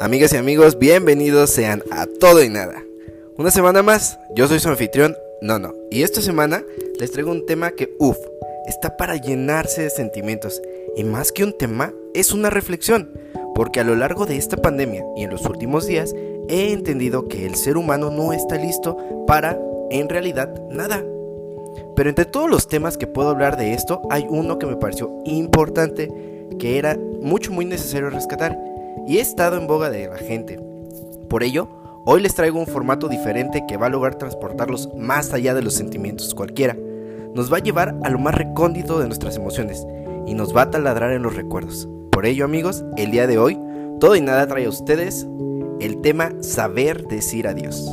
Amigas y amigos, bienvenidos sean a Todo y Nada. Una semana más, yo soy su anfitrión, no, no. Y esta semana les traigo un tema que, uff, está para llenarse de sentimientos. Y más que un tema, es una reflexión. Porque a lo largo de esta pandemia y en los últimos días, he entendido que el ser humano no está listo para, en realidad, nada. Pero entre todos los temas que puedo hablar de esto, hay uno que me pareció importante, que era mucho, muy necesario rescatar y he estado en boga de la gente. Por ello, hoy les traigo un formato diferente que va a lograr transportarlos más allá de los sentimientos cualquiera. Nos va a llevar a lo más recóndito de nuestras emociones y nos va a taladrar en los recuerdos. Por ello, amigos, el día de hoy, todo y nada trae a ustedes el tema saber decir adiós.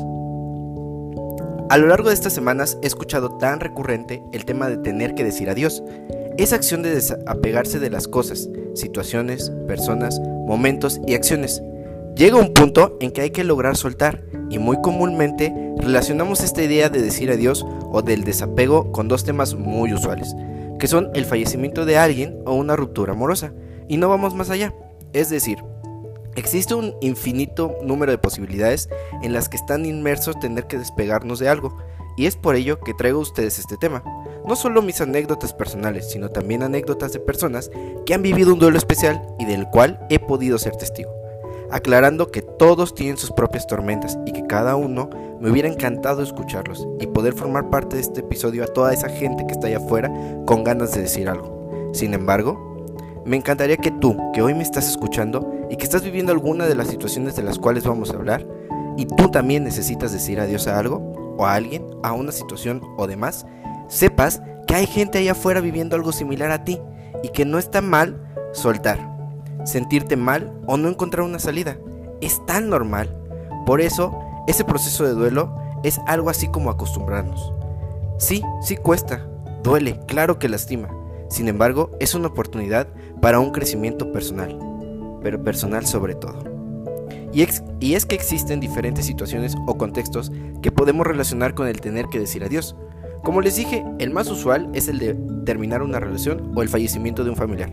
A lo largo de estas semanas he escuchado tan recurrente el tema de tener que decir adiós. Esa acción de desapegarse de las cosas, situaciones, personas, momentos y acciones. Llega un punto en que hay que lograr soltar y muy comúnmente relacionamos esta idea de decir adiós o del desapego con dos temas muy usuales, que son el fallecimiento de alguien o una ruptura amorosa, y no vamos más allá. Es decir, existe un infinito número de posibilidades en las que están inmersos tener que despegarnos de algo, y es por ello que traigo a ustedes este tema. No solo mis anécdotas personales, sino también anécdotas de personas que han vivido un duelo especial y del cual he podido ser testigo. Aclarando que todos tienen sus propias tormentas y que cada uno me hubiera encantado escucharlos y poder formar parte de este episodio a toda esa gente que está allá afuera con ganas de decir algo. Sin embargo, me encantaría que tú, que hoy me estás escuchando y que estás viviendo alguna de las situaciones de las cuales vamos a hablar, y tú también necesitas decir adiós a algo, o a alguien, a una situación o demás, sepas que hay gente allá afuera viviendo algo similar a ti y que no está mal soltar, sentirte mal o no encontrar una salida. Es tan normal. Por eso, ese proceso de duelo es algo así como acostumbrarnos. Sí, sí cuesta, duele, claro que lastima. Sin embargo, es una oportunidad para un crecimiento personal, pero personal sobre todo. Y es, que existen diferentes situaciones o contextos que podemos relacionar con el tener que decir adiós. Como les dije, el más usual es el de terminar una relación o el fallecimiento de un familiar.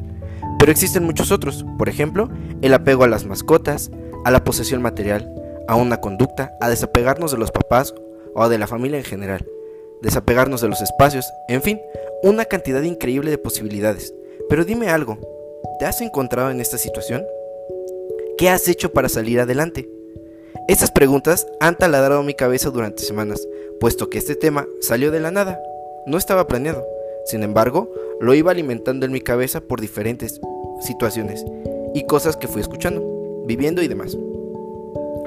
Pero existen muchos otros, por ejemplo, el apego a las mascotas, a la posesión material, a una conducta, a desapegarnos de los papás o de la familia en general, desapegarnos de los espacios, en fin, una cantidad increíble de posibilidades. Pero dime algo, ¿te has encontrado en esta situación? ¿Qué has hecho para salir adelante? Estas preguntas han taladrado mi cabeza durante semanas, puesto que este tema salió de la nada, no estaba planeado. Sin embargo, lo iba alimentando en mi cabeza por diferentes situaciones y cosas que fui escuchando, viviendo y demás.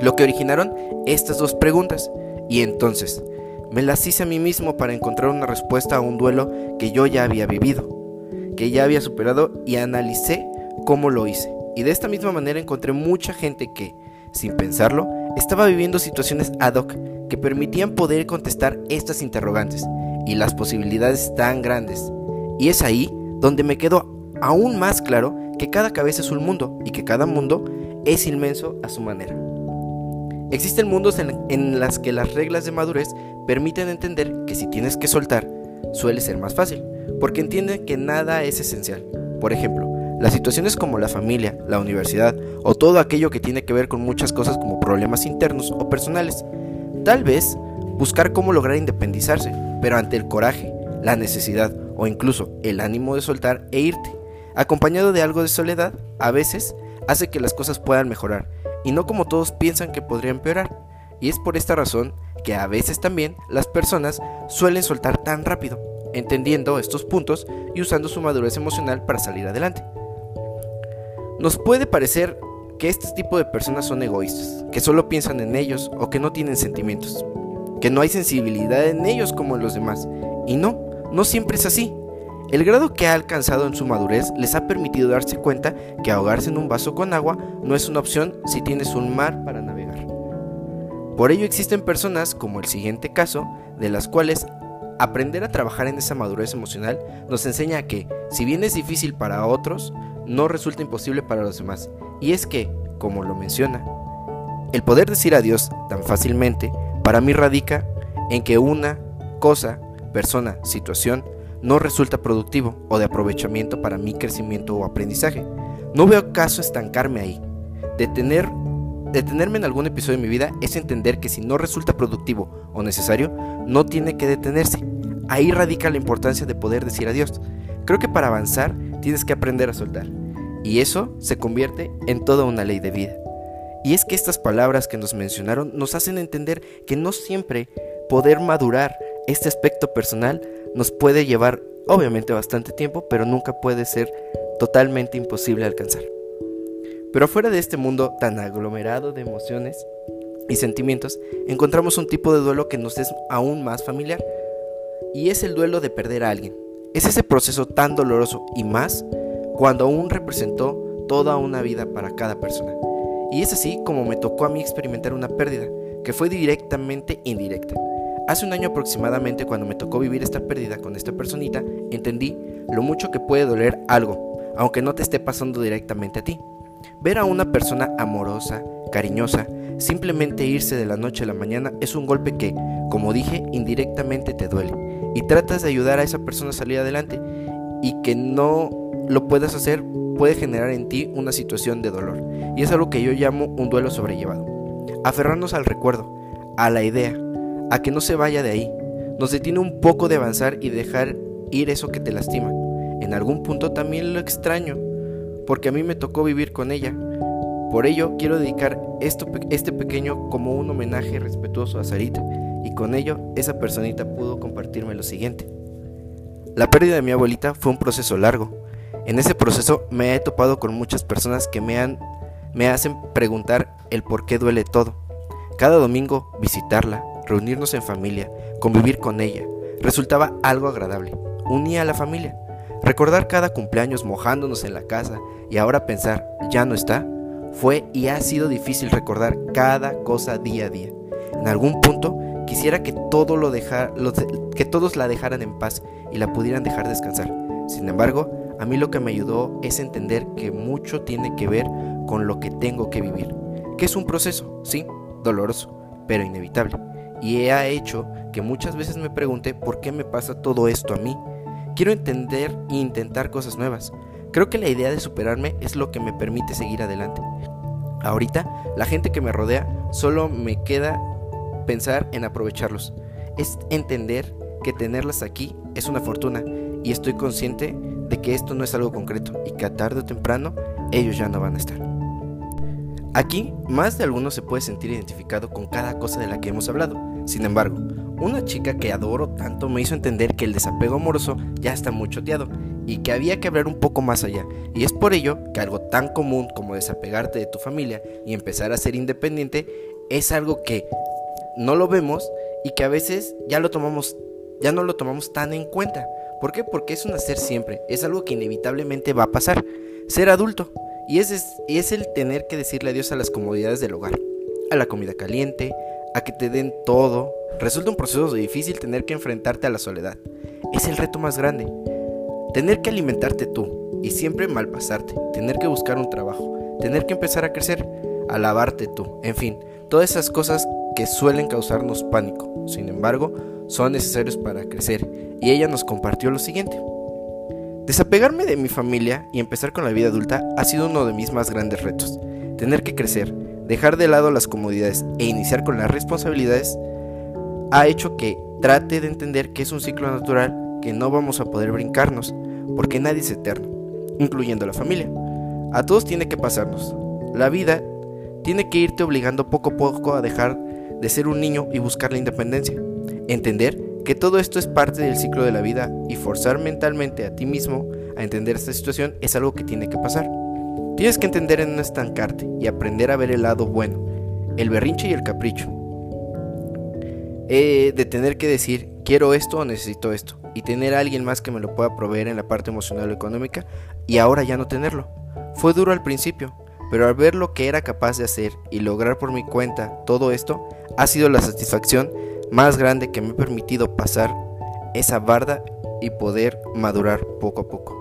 Lo que originaron estas dos preguntas, y entonces me las hice a mí mismo para encontrar una respuesta a un duelo que yo ya había vivido, que ya había superado y analicé cómo lo hice. Y de esta misma manera encontré mucha gente que, sin pensarlo, estaba viviendo situaciones ad hoc que permitían poder contestar estas interrogantes y las posibilidades tan grandes. Y es ahí donde me quedó aún más claro que cada cabeza es un mundo y que cada mundo es inmenso a su manera. Existen mundos en, en las que las reglas de madurez permiten entender que si tienes que soltar, suele ser más fácil, porque entienden que nada es esencial. Por ejemplo, las situaciones como la familia, la universidad o todo aquello que tiene que ver con muchas cosas como problemas internos o personales. Tal vez buscar cómo lograr independizarse, pero ante el coraje, la necesidad o incluso el ánimo de soltar e irte, acompañado de algo de soledad, a veces hace que las cosas puedan mejorar y no como todos piensan que podría empeorar. Y es por esta razón que a veces también las personas suelen soltar tan rápido, entendiendo estos puntos y usando su madurez emocional para salir adelante. Nos puede parecer que este tipo de personas son egoístas, que solo piensan en ellos o que no tienen sentimientos, que no hay sensibilidad en ellos como en los demás. Y no, no siempre es así. El grado que ha alcanzado en su madurez les ha permitido darse cuenta que ahogarse en un vaso con agua no es una opción si tienes un mar para navegar. Por ello existen personas, como el siguiente caso, de las cuales aprender a trabajar en esa madurez emocional nos enseña que, si bien es difícil para otros, no resulta imposible para los demás. Y es que, como lo menciona, el poder decir adiós tan fácilmente para mí radica en que una cosa, persona, situación no resulta productivo o de aprovechamiento para mi crecimiento o aprendizaje. No veo caso estancarme ahí, de tener detenerme en algún episodio de mi vida es entender que si no resulta productivo o necesario, no tiene que detenerse. Ahí radica la importancia de poder decir adiós. Creo que para avanzar tienes que aprender a soltar. Y eso se convierte en toda una ley de vida. Y es que estas palabras que nos mencionaron nos hacen entender que no siempre poder madurar este aspecto personal nos puede llevar obviamente bastante tiempo, pero nunca puede ser totalmente imposible alcanzar. Pero fuera de este mundo tan aglomerado de emociones y sentimientos, encontramos un tipo de duelo que nos es aún más familiar, y es el duelo de perder a alguien. Es ese proceso tan doloroso y más cuando aún representó toda una vida para cada persona. Y es así como me tocó a mí experimentar una pérdida, que fue directamente indirecta. Hace un año aproximadamente cuando me tocó vivir esta pérdida con esta personita, entendí lo mucho que puede doler algo, aunque no te esté pasando directamente a ti. Ver a una persona amorosa, cariñosa, simplemente irse de la noche a la mañana es un golpe que, como dije, indirectamente te duele. Y tratas de ayudar a esa persona a salir adelante y que no lo puedas hacer puede generar en ti una situación de dolor. Y es algo que yo llamo un duelo sobrellevado. Aferrarnos al recuerdo, a la idea, a que no se vaya de ahí. Nos detiene un poco de avanzar y dejar ir eso que te lastima. En algún punto también lo extraño, porque a mí me tocó vivir con ella. Por ello quiero dedicar esto, este pequeño como un homenaje respetuoso a Sarita, y con ello esa personita pudo compartirme lo siguiente. La pérdida de mi abuelita fue un proceso largo. En ese proceso me he topado con muchas personas que me, me hacen preguntar el por qué duele todo. Cada domingo visitarla, reunirnos en familia, convivir con ella, resultaba algo agradable. Unía a la familia. Recordar cada cumpleaños mojándonos en la casa y ahora pensar, ya no está, fue y ha sido difícil recordar cada cosa día a día. En algún punto quisiera que, todo lo que todos la dejaran en paz y la pudieran dejar descansar. Sin embargo, a mí lo que me ayudó es entender que mucho tiene que ver con lo que tengo que vivir, que es un proceso, sí, doloroso, pero inevitable y ha hecho que muchas veces me pregunte por qué me pasa todo esto a mí. Quiero entender e intentar cosas nuevas. Creo que la idea de superarme es lo que me permite seguir adelante. Ahorita, la gente que me rodea solo me queda pensar en aprovecharlos. Es entender que tenerlas aquí es una fortuna y estoy consciente de que esto no es algo concreto y que a tarde o temprano ellos ya no van a estar. Aquí, más de alguno se puede sentir identificado con cada cosa de la que hemos hablado. Sin embargo, una chica que adoro tanto me hizo entender que el desapego amoroso ya está muy choteado y que había que hablar un poco más allá. Y es por ello que algo tan común como desapegarte de tu familia y empezar a ser independiente es algo que no lo vemos y que a veces ya lo tomamos ya no lo tomamos tan en cuenta. ¿Por qué? Porque es un hacer siempre, es algo que inevitablemente va a pasar. Ser adulto y es, es el tener que decirle adiós a las comodidades del hogar, a la comida caliente, a que te den todo. Resulta un proceso difícil tener que enfrentarte a la soledad. Es el reto más grande. Tener que alimentarte tú y siempre malpasarte, tener que buscar un trabajo, tener que empezar a crecer, a lavarte tú, en fin, todas esas cosas que suelen causarnos pánico. Sin embargo, son necesarios para crecer y ella nos compartió lo siguiente. Desapegarme de mi familia y empezar con la vida adulta ha sido uno de mis más grandes retos. Tener que crecer, dejar de lado las comodidades e iniciar con las responsabilidades ha hecho que trate de entender que es un ciclo natural que no vamos a poder brincarnos, porque nadie es eterno, incluyendo la familia. A todos tiene que pasarnos. La vida tiene que irte obligando poco a poco a dejar de ser un niño y buscar la independencia. Entender que todo esto es parte del ciclo de la vida y forzar mentalmente a ti mismo a entender esta situación es algo que tiene que pasar. Tienes que entender en no estancarte y aprender a ver el lado bueno, el berrinche y el capricho. De tener que decir, quiero esto o necesito esto, y tener a alguien más que me lo pueda proveer en la parte emocional o económica, y ahora ya no tenerlo. Fue duro al principio, pero al ver lo que era capaz de hacer y lograr por mi cuenta todo esto, ha sido la satisfacción más grande que me ha permitido pasar esa barda y poder madurar poco a poco.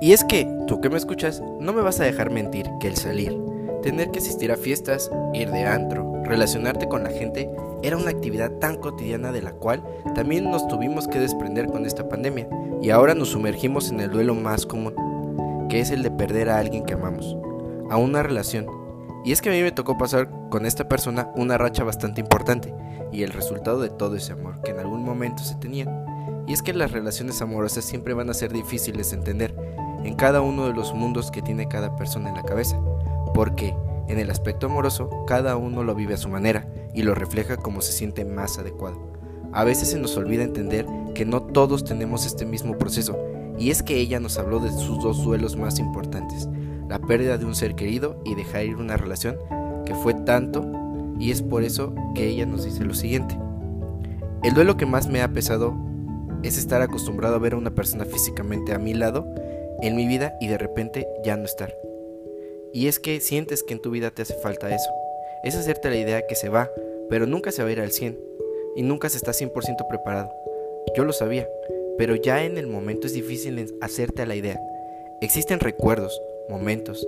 Y es que, tú que me escuchas, no me vas a dejar mentir que el salir, tener que asistir a fiestas, ir de antro, relacionarte con la gente, era una actividad tan cotidiana de la cual también nos tuvimos que desprender con esta pandemia. Y ahora nos sumergimos en el duelo más común, que es el de perder a alguien que amamos, a una relación, Y es que a mí me tocó pasar con esta persona una racha bastante importante y el resultado de todo ese amor que en algún momento se tenía. Y es que las relaciones amorosas siempre van a ser difíciles de entender en cada uno de los mundos que tiene cada persona en la cabeza, porque en el aspecto amoroso cada uno lo vive a su manera y lo refleja como se siente más adecuado. A veces se nos olvida entender que no todos tenemos este mismo proceso, y es que ella nos habló de sus dos duelos más importantes, la pérdida de un ser querido y dejar ir una relación que fue tanto, y es por eso que ella nos dice lo siguiente. El duelo que más me ha pesado es estar acostumbrado a ver a una persona físicamente a mi lado en mi vida y de repente ya no estar. Y es que sientes que en tu vida te hace falta eso. Es hacerte la idea que se va, pero nunca se va a ir al 100 y nunca se está 100% preparado. Yo lo sabía, pero ya en el momento es difícil hacerte a la idea. Existen recuerdos, momentos,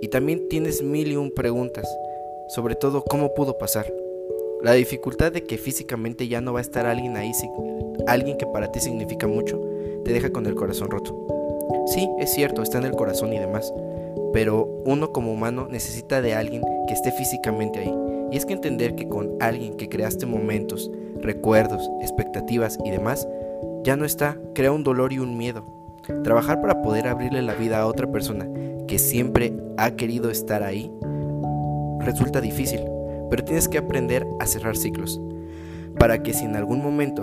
y también tienes mil y un preguntas, sobre todo cómo pudo pasar. La dificultad de que físicamente ya no va a estar alguien ahí, alguien que para ti significa mucho, te deja con el corazón roto. Sí, es cierto, está en el corazón y demás, pero uno como humano necesita de alguien que esté físicamente ahí. Y es que entender que con alguien que creaste momentos, recuerdos, expectativas y demás, ya no está, crea un dolor y un miedo. Trabajar para poder abrirle la vida a otra persona que siempre ha querido estar ahí resulta difícil, pero tienes que aprender a cerrar ciclos, para que si en algún momento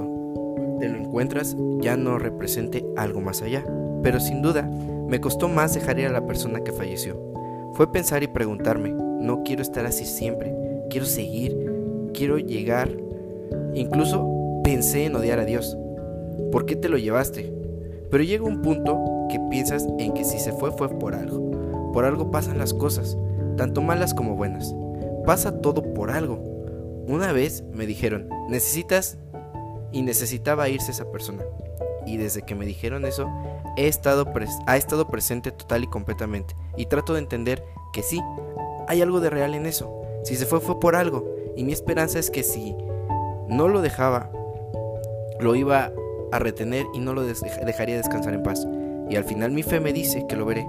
te lo encuentras ya no represente algo más allá. Pero sin duda, me costó más dejar ir a la persona que falleció. Fue pensar y preguntarme, no quiero estar así siempre, quiero seguir, quiero llegar. Incluso pensé en odiar a Dios. ¿Por qué te lo llevaste? Pero llega un punto que piensas en que si se fue fue por algo. Por algo pasan las cosas, tanto malas como buenas. Pasa todo por algo. Una vez me dijeron, necesitas y necesitaba irse esa persona. Y desde que me dijeron eso, he estado ha estado presente total y completamente. Y trato de entender que sí, hay algo de real en eso. Si se fue fue por algo. Y mi esperanza es que si no lo dejaba, lo iba a retener y no lo dejaría descansar en paz. Y al final mi fe me dice que lo veré.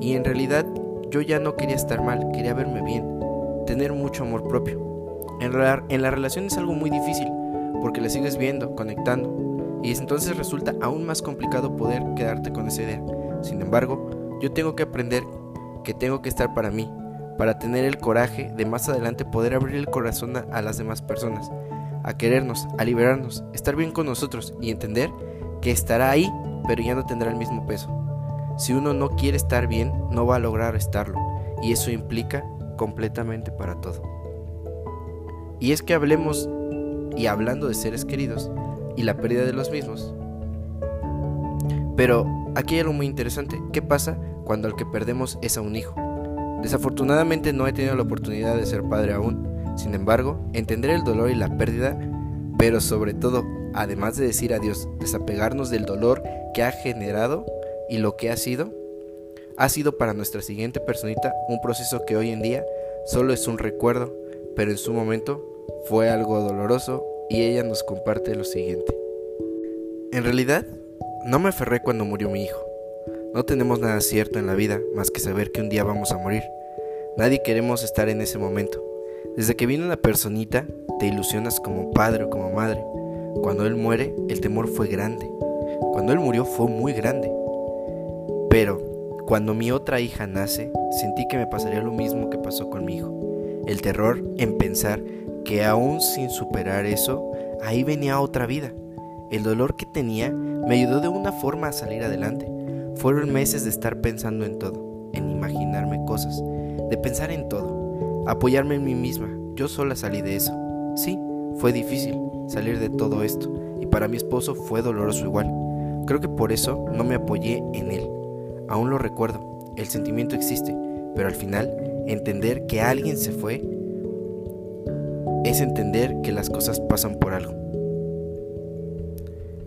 Y en realidad yo ya no quería estar mal, quería verme bien, tener mucho amor propio. En en la relación es algo muy difícil porque la sigues viendo, conectando, y entonces resulta aún más complicado poder quedarte con esa idea. Sin embargo, yo tengo que aprender que tengo que estar para mí, para tener el coraje de más adelante poder abrir el corazón a, las demás personas, a querernos, a liberarnos, estar bien con nosotros y entender que estará ahí, pero ya no tendrá el mismo peso. Si uno no quiere estar bien, no va a lograr estarlo, y eso implica completamente para todo. Y es que hablemos y hablando de seres queridos y la pérdida de los mismos. Pero aquí hay algo muy interesante. ¿Qué pasa cuando al que perdemos es a un hijo? Desafortunadamente no he tenido la oportunidad de ser padre aún. Sin embargo, entender el dolor y la pérdida, pero sobre todo, además de decir adiós, desapegarnos del dolor que ha generado y lo que ha sido, ha sido para nuestra siguiente personita un proceso que hoy en día solo es un recuerdo, pero en su momento fue algo doloroso y ella nos comparte lo siguiente. En realidad, no me aferré cuando murió mi hijo. No tenemos nada cierto en la vida más que saber que un día vamos a morir. Nadie queremos estar en ese momento. Desde que viene una personita, te ilusionas como padre o como madre. Cuando él muere, el temor fue grande. Cuando él murió fue muy grande. Pero, cuando mi otra hija nace, sentí que me pasaría lo mismo que pasó con mi hijo. El terror en pensar que aún sin superar eso, ahí venía otra vida. El dolor que tenía me ayudó de una forma a salir adelante. Fueron meses de estar pensando en todo, en imaginarme cosas, de pensar en todo, apoyarme en mí misma. Yo sola salí de eso. Sí, fue difícil salir de todo esto y para mi esposo fue doloroso igual. Creo que por eso no me apoyé en él. Aún lo recuerdo, el sentimiento existe, pero al final entender que alguien se fue es entender que las cosas pasan por algo.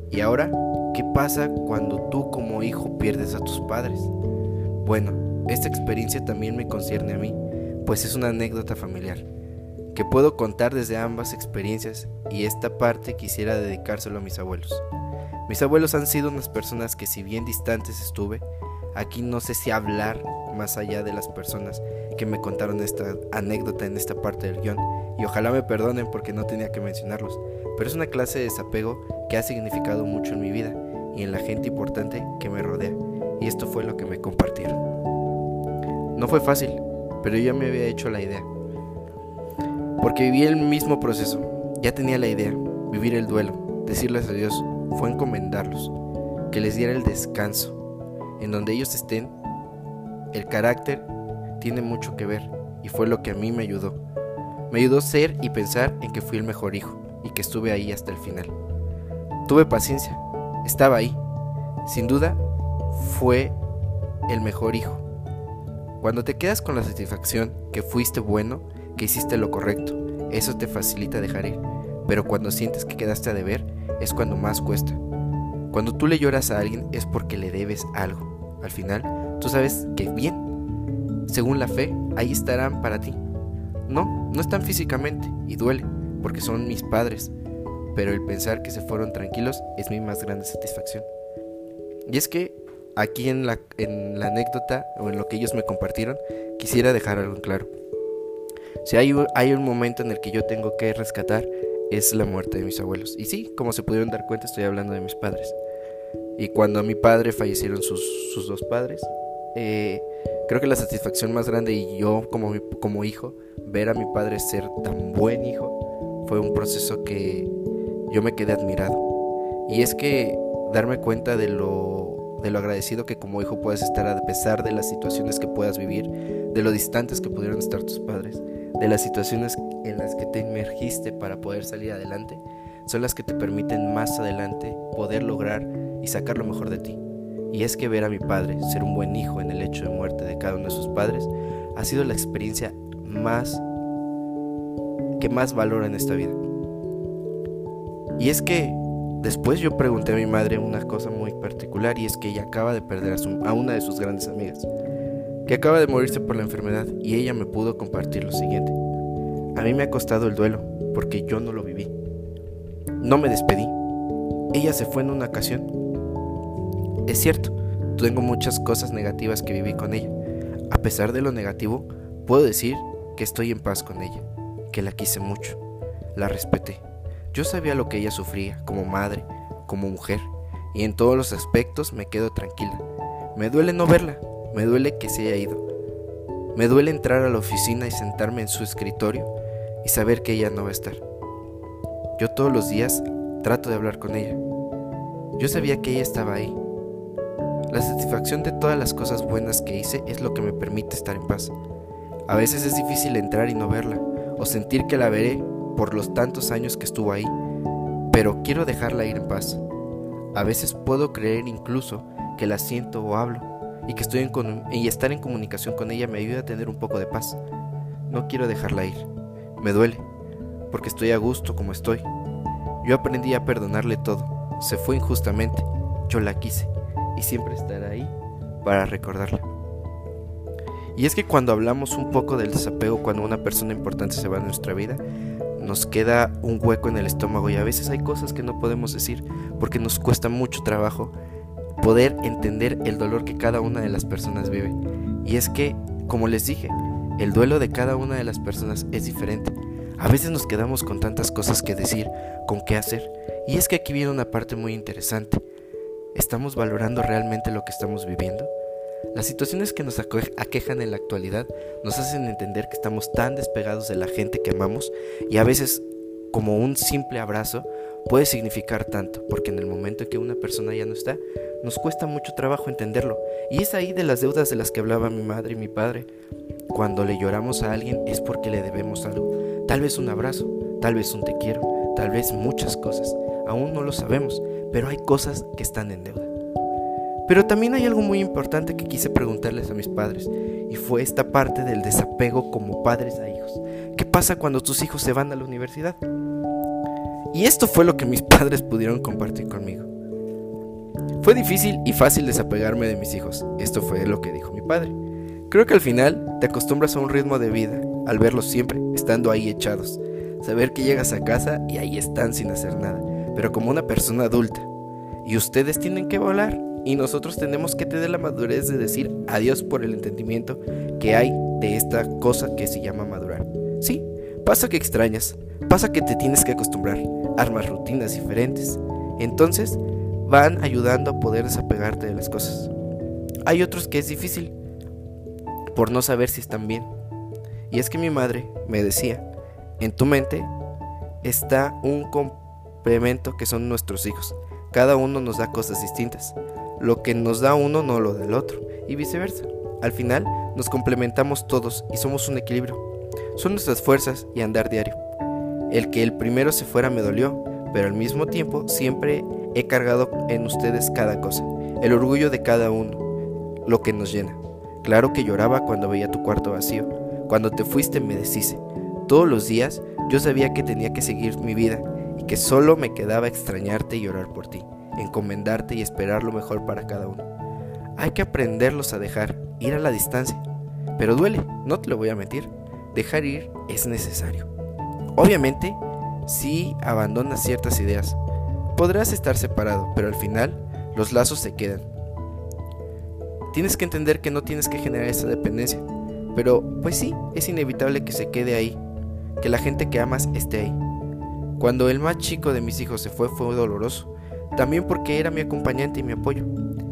Y ahora, ¿qué pasa cuando tú como hijo pierdes a tus padres? Bueno, esta experiencia también me concierne a mí, pues es una anécdota familiar, que puedo contar desde ambas experiencias y esta parte quisiera dedicárselo a mis abuelos. Mis abuelos han sido unas personas que si bien distantes estuve, Aquí no sé si hablar más allá de las personas que me contaron esta anécdota en esta parte del guion. Y ojalá me perdonen porque no tenía que mencionarlos. Pero es una clase de desapego que ha significado mucho en mi vida y en la gente importante que me rodea. Y esto fue lo que me compartieron. No fue fácil, pero yo ya me había hecho la idea. Porque viví el mismo proceso. Ya tenía la idea. Vivir el duelo. Decirles adiós. Fue encomendarlos. Que les diera el descanso. En donde ellos estén. El carácter tiene mucho que ver. Y fue lo que a mí me ayudó. Me ayudó ser y pensar en que fui el mejor hijo. Y que estuve ahí hasta el final. Tuve paciencia estaba ahí. Sin duda, fue el mejor hijo. Cuando te quedas con la satisfacción que fuiste bueno, que hiciste lo correcto, eso te facilita dejar ir. Pero cuando sientes que quedaste a deber, es cuando más cuesta. Cuando tú le lloras a alguien es porque le debes algo. Al final, tú sabes que bien, según la fe, ahí estarán para ti. No, no están físicamente y duele, porque son mis padres, pero el pensar que se fueron tranquilos es mi más grande satisfacción. Y es que aquí en la, en la anécdota o en lo que ellos me compartieron, quisiera dejar algo claro. Si hay, hay un momento en el que yo tengo que rescatar, es la muerte de mis abuelos. Y sí, como se pudieron dar cuenta, estoy hablando de mis padres. Y cuando a mi padre fallecieron sus, sus dos padres, eh, creo que la satisfacción más grande y yo como, como hijo, ver a mi padre ser tan buen hijo, fue un proceso que yo me quedé admirado. Y es que darme cuenta de lo, de lo agradecido que como hijo puedes estar a pesar de las situaciones que puedas vivir, de lo distantes que pudieron estar tus padres, de las situaciones en las que te emergiste para poder salir adelante, son las que te permiten más adelante poder lograr y sacar lo mejor de ti. Y es que ver a mi padre ser un buen hijo en el hecho de muerte de cada uno de sus padres ha sido la experiencia más que más valoro en esta vida. Y es que después yo pregunté a mi madre una cosa muy particular y es que ella acaba de perder a, una de sus grandes amigas, que acaba de morirse por la enfermedad y ella me pudo compartir lo siguiente. A mí me ha costado el duelo porque yo no lo viví. No me despedí. Ella se fue en una ocasión. Es cierto, tengo muchas cosas negativas que viví con ella. A pesar de lo negativo, puedo decir que estoy en paz con ella, que la quise mucho, la respeté yo sabía lo que ella sufría como madre, como mujer, y en todos los aspectos me quedo tranquila. Me duele no verla, me duele que se haya ido. Me duele entrar a la oficina y sentarme en su escritorio y saber que ella no va a estar. Yo todos los días trato de hablar con ella. Yo sabía que ella estaba ahí. La satisfacción de todas las cosas buenas que hice es lo que me permite estar en paz. A veces es difícil entrar y no verla, o sentir que la veré por los tantos años que estuvo ahí, pero quiero dejarla ir en paz. A veces puedo creer incluso que la siento o hablo y que estoy en y estar en comunicación con ella me ayuda a tener un poco de paz. No quiero dejarla ir. Me duele, porque estoy a gusto como estoy. Yo aprendí a perdonarle todo. Se fue injustamente. Yo la quise y siempre estará ahí para recordarla. Y es que cuando hablamos un poco del desapego cuando una persona importante se va de nuestra vida, nos queda un hueco en el estómago y a veces hay cosas que no podemos decir porque nos cuesta mucho trabajo poder entender el dolor que cada una de las personas vive. Y es que, como les dije, el duelo de cada una de las personas es diferente. A veces nos quedamos con tantas cosas que decir, con qué hacer. Y es que aquí viene una parte muy interesante. ¿Estamos valorando realmente lo que estamos viviendo? Las situaciones que nos aquejan en la actualidad nos hacen entender que estamos tan despegados de la gente que amamos y a veces como un simple abrazo puede significar tanto, porque en el momento en que una persona ya no está, nos cuesta mucho trabajo entenderlo. Y es ahí de las deudas de las que hablaba mi madre y mi padre. Cuando le lloramos a alguien es porque le debemos algo. Tal vez un abrazo, tal vez un te quiero, tal vez muchas cosas. Aún no lo sabemos, pero hay cosas que están en deuda. Pero también hay algo muy importante que quise preguntarles a mis padres, y fue esta parte del desapego como padres a hijos. ¿Qué pasa cuando tus hijos se van a la universidad? Y esto fue lo que mis padres pudieron compartir conmigo. Fue difícil y fácil desapegarme de mis hijos, esto fue lo que dijo mi padre. Creo que al final te acostumbras a un ritmo de vida, al verlos siempre, estando ahí echados, saber que llegas a casa y ahí están sin hacer nada, pero como una persona adulta. Y ustedes tienen que volar y nosotros tenemos que tener la madurez de decir adiós por el entendimiento que hay de esta cosa que se llama madurar. Sí, pasa que extrañas, pasa que te tienes que acostumbrar, armas rutinas diferentes. Entonces van ayudando a poder desapegarte de las cosas. Hay otros que es difícil por no saber si están bien. Y es que mi madre me decía, en tu mente está un complemento que son nuestros hijos. Cada uno nos da cosas distintas. Lo que nos da uno no lo del otro. Y viceversa. Al final nos complementamos todos y somos un equilibrio. Son nuestras fuerzas y andar diario. El que el primero se fuera me dolió, pero al mismo tiempo siempre he cargado en ustedes cada cosa, el orgullo de cada uno, lo que nos llena. Claro que lloraba cuando veía tu cuarto vacío. Cuando te fuiste me deshice. Todos los días yo sabía que tenía que seguir mi vida y que solo me quedaba extrañarte y orar por ti, encomendarte y esperar lo mejor para cada uno. Hay que aprenderlos a dejar, ir a la distancia. Pero duele, no te lo voy a mentir. Dejar ir es necesario. Obviamente, si abandonas ciertas ideas, podrás estar separado, pero al final los lazos se quedan. Tienes que entender que no tienes que generar esa dependencia, pero pues sí, es inevitable que se quede ahí, que la gente que amas esté ahí. Cuando el más chico de mis hijos se fue fue doloroso, también porque era mi acompañante y mi apoyo.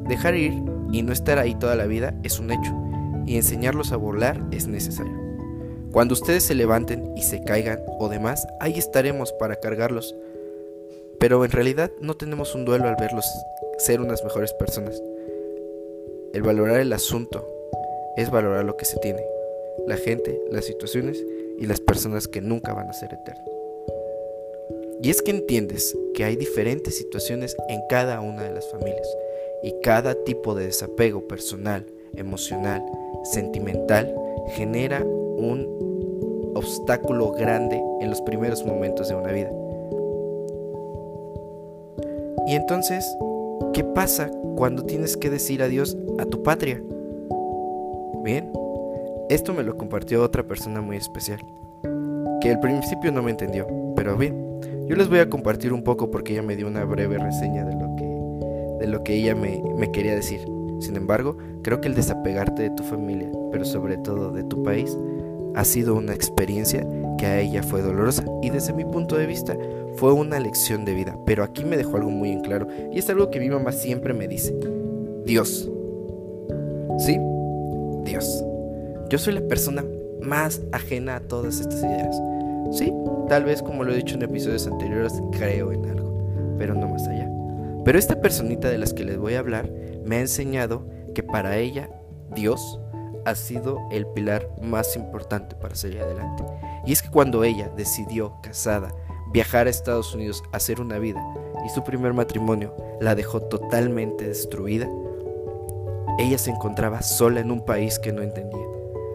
Dejar ir y no estar ahí toda la vida es un hecho, y enseñarlos a volar es necesario. Cuando ustedes se levanten y se caigan o demás, ahí estaremos para cargarlos. Pero en realidad no tenemos un duelo al verlos ser unas mejores personas. El valorar el asunto es valorar lo que se tiene, la gente, las situaciones y las personas que nunca van a ser eternas. Y es que entiendes que hay diferentes situaciones en cada una de las familias y cada tipo de desapego personal, emocional, sentimental genera un obstáculo grande en los primeros momentos de una vida. Y entonces, ¿qué pasa cuando tienes que decir adiós a tu patria? Bien, esto me lo compartió otra persona muy especial, que al principio no me entendió, pero bien, yo les voy a compartir un poco porque ella me dio una breve reseña de lo que, de lo que ella me, me quería decir. Sin embargo, creo que el desapegarte de tu familia, pero sobre todo de tu país, ha sido una experiencia que a ella fue dolorosa y desde mi punto de vista fue una lección de vida. Pero aquí me dejó algo muy en claro y es algo que mi mamá siempre me dice. Dios. ¿Sí? Dios. Yo soy la persona más ajena a todas estas ideas. Sí, tal vez como lo he dicho en episodios anteriores, creo en algo, pero no más allá. Pero esta personita de las que les voy a hablar me ha enseñado que para ella Dios ha sido el pilar más importante para salir adelante. Y es que cuando ella decidió, casada, viajar a Estados Unidos a hacer una vida y su primer matrimonio la dejó totalmente destruida, ella se encontraba sola en un país que no entendía,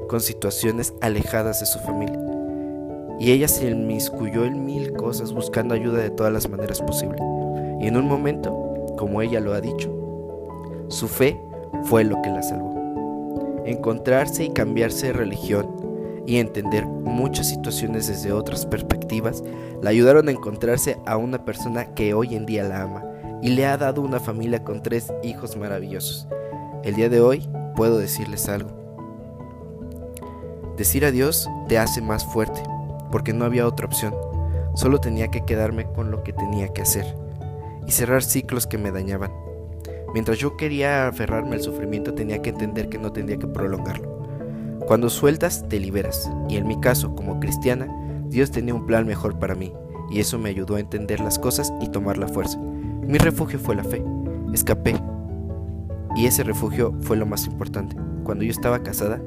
con situaciones alejadas de su familia. Y ella se inmiscuyó en mil cosas buscando ayuda de todas las maneras posibles. Y en un momento, como ella lo ha dicho, su fe fue lo que la salvó encontrarse y cambiarse de religión y entender muchas situaciones desde otras perspectivas, la ayudaron a encontrarse a una persona que hoy en día la ama y le ha dado una familia con tres hijos maravillosos. El día de hoy puedo decirles algo. Decir adiós te hace más fuerte, porque no había otra opción. Solo tenía que quedarme con lo que tenía que hacer y cerrar ciclos que me dañaban. Mientras yo quería aferrarme al sufrimiento tenía que entender que no tendría que prolongarlo. Cuando sueltas, te liberas. Y en mi caso, como cristiana, Dios tenía un plan mejor para mí. Y eso me ayudó a entender las cosas y tomar la fuerza. Mi refugio fue la fe. Escapé. Y ese refugio fue lo más importante. Cuando yo estaba casada,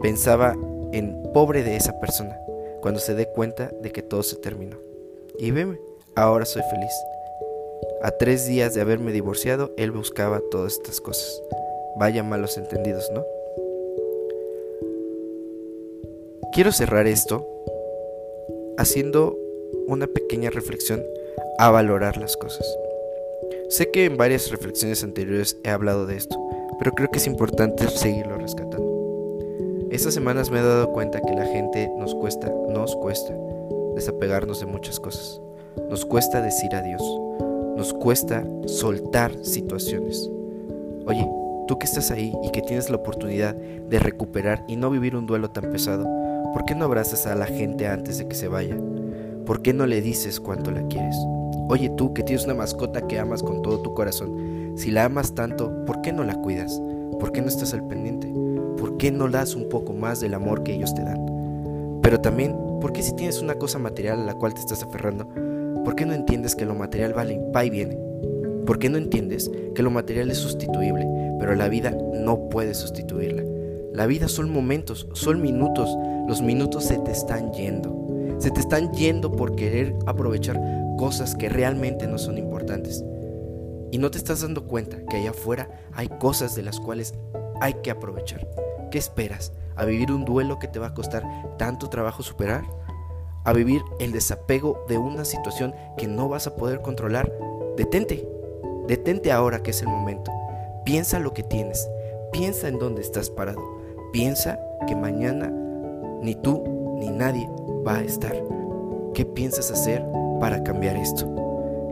pensaba en pobre de esa persona, cuando se dé cuenta de que todo se terminó. Y veme, ahora soy feliz. A tres días de haberme divorciado, él buscaba todas estas cosas. Vaya malos entendidos, ¿no? Quiero cerrar esto haciendo una pequeña reflexión a valorar las cosas. Sé que en varias reflexiones anteriores he hablado de esto, pero creo que es importante seguirlo rescatando. Estas semanas me he dado cuenta que la gente nos cuesta, nos cuesta desapegarnos de muchas cosas. Nos cuesta decir adiós nos cuesta soltar situaciones. Oye, tú que estás ahí y que tienes la oportunidad de recuperar y no vivir un duelo tan pesado, ¿por qué no abrazas a la gente antes de que se vaya? ¿Por qué no le dices cuánto la quieres? Oye, tú que tienes una mascota que amas con todo tu corazón, si la amas tanto, ¿por qué no la cuidas? ¿Por qué no estás al pendiente? ¿Por qué no das un poco más del amor que ellos te dan? Pero también, ¿por qué si tienes una cosa material a la cual te estás aferrando, ¿por qué no entiendes que lo material vale, va y viene? ¿Por qué no entiendes que lo material es sustituible, pero la vida no puede sustituirla? La vida son momentos, son minutos, los minutos se te están yendo. Se te están yendo por querer aprovechar cosas que realmente no son importantes. Y no te estás dando cuenta que allá afuera hay cosas de las cuales hay que aprovechar. ¿Qué esperas? ¿A vivir un duelo que te va a costar tanto trabajo superar? ¿A vivir el desapego de una situación que no vas a poder controlar? Detente. Detente ahora que es el momento. Piensa lo que tienes. Piensa en dónde estás parado. Piensa que mañana ni tú ni nadie va a estar. ¿Qué piensas hacer para cambiar esto?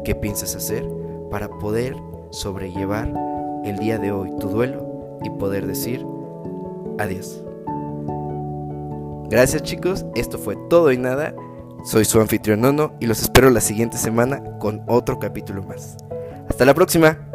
¿Qué piensas hacer para poder sobrellevar el día de hoy tu duelo y poder decir adiós? Gracias chicos, esto fue todo y nada. Soy su anfitrión Nono y los espero la siguiente semana con otro capítulo más. Hasta la próxima.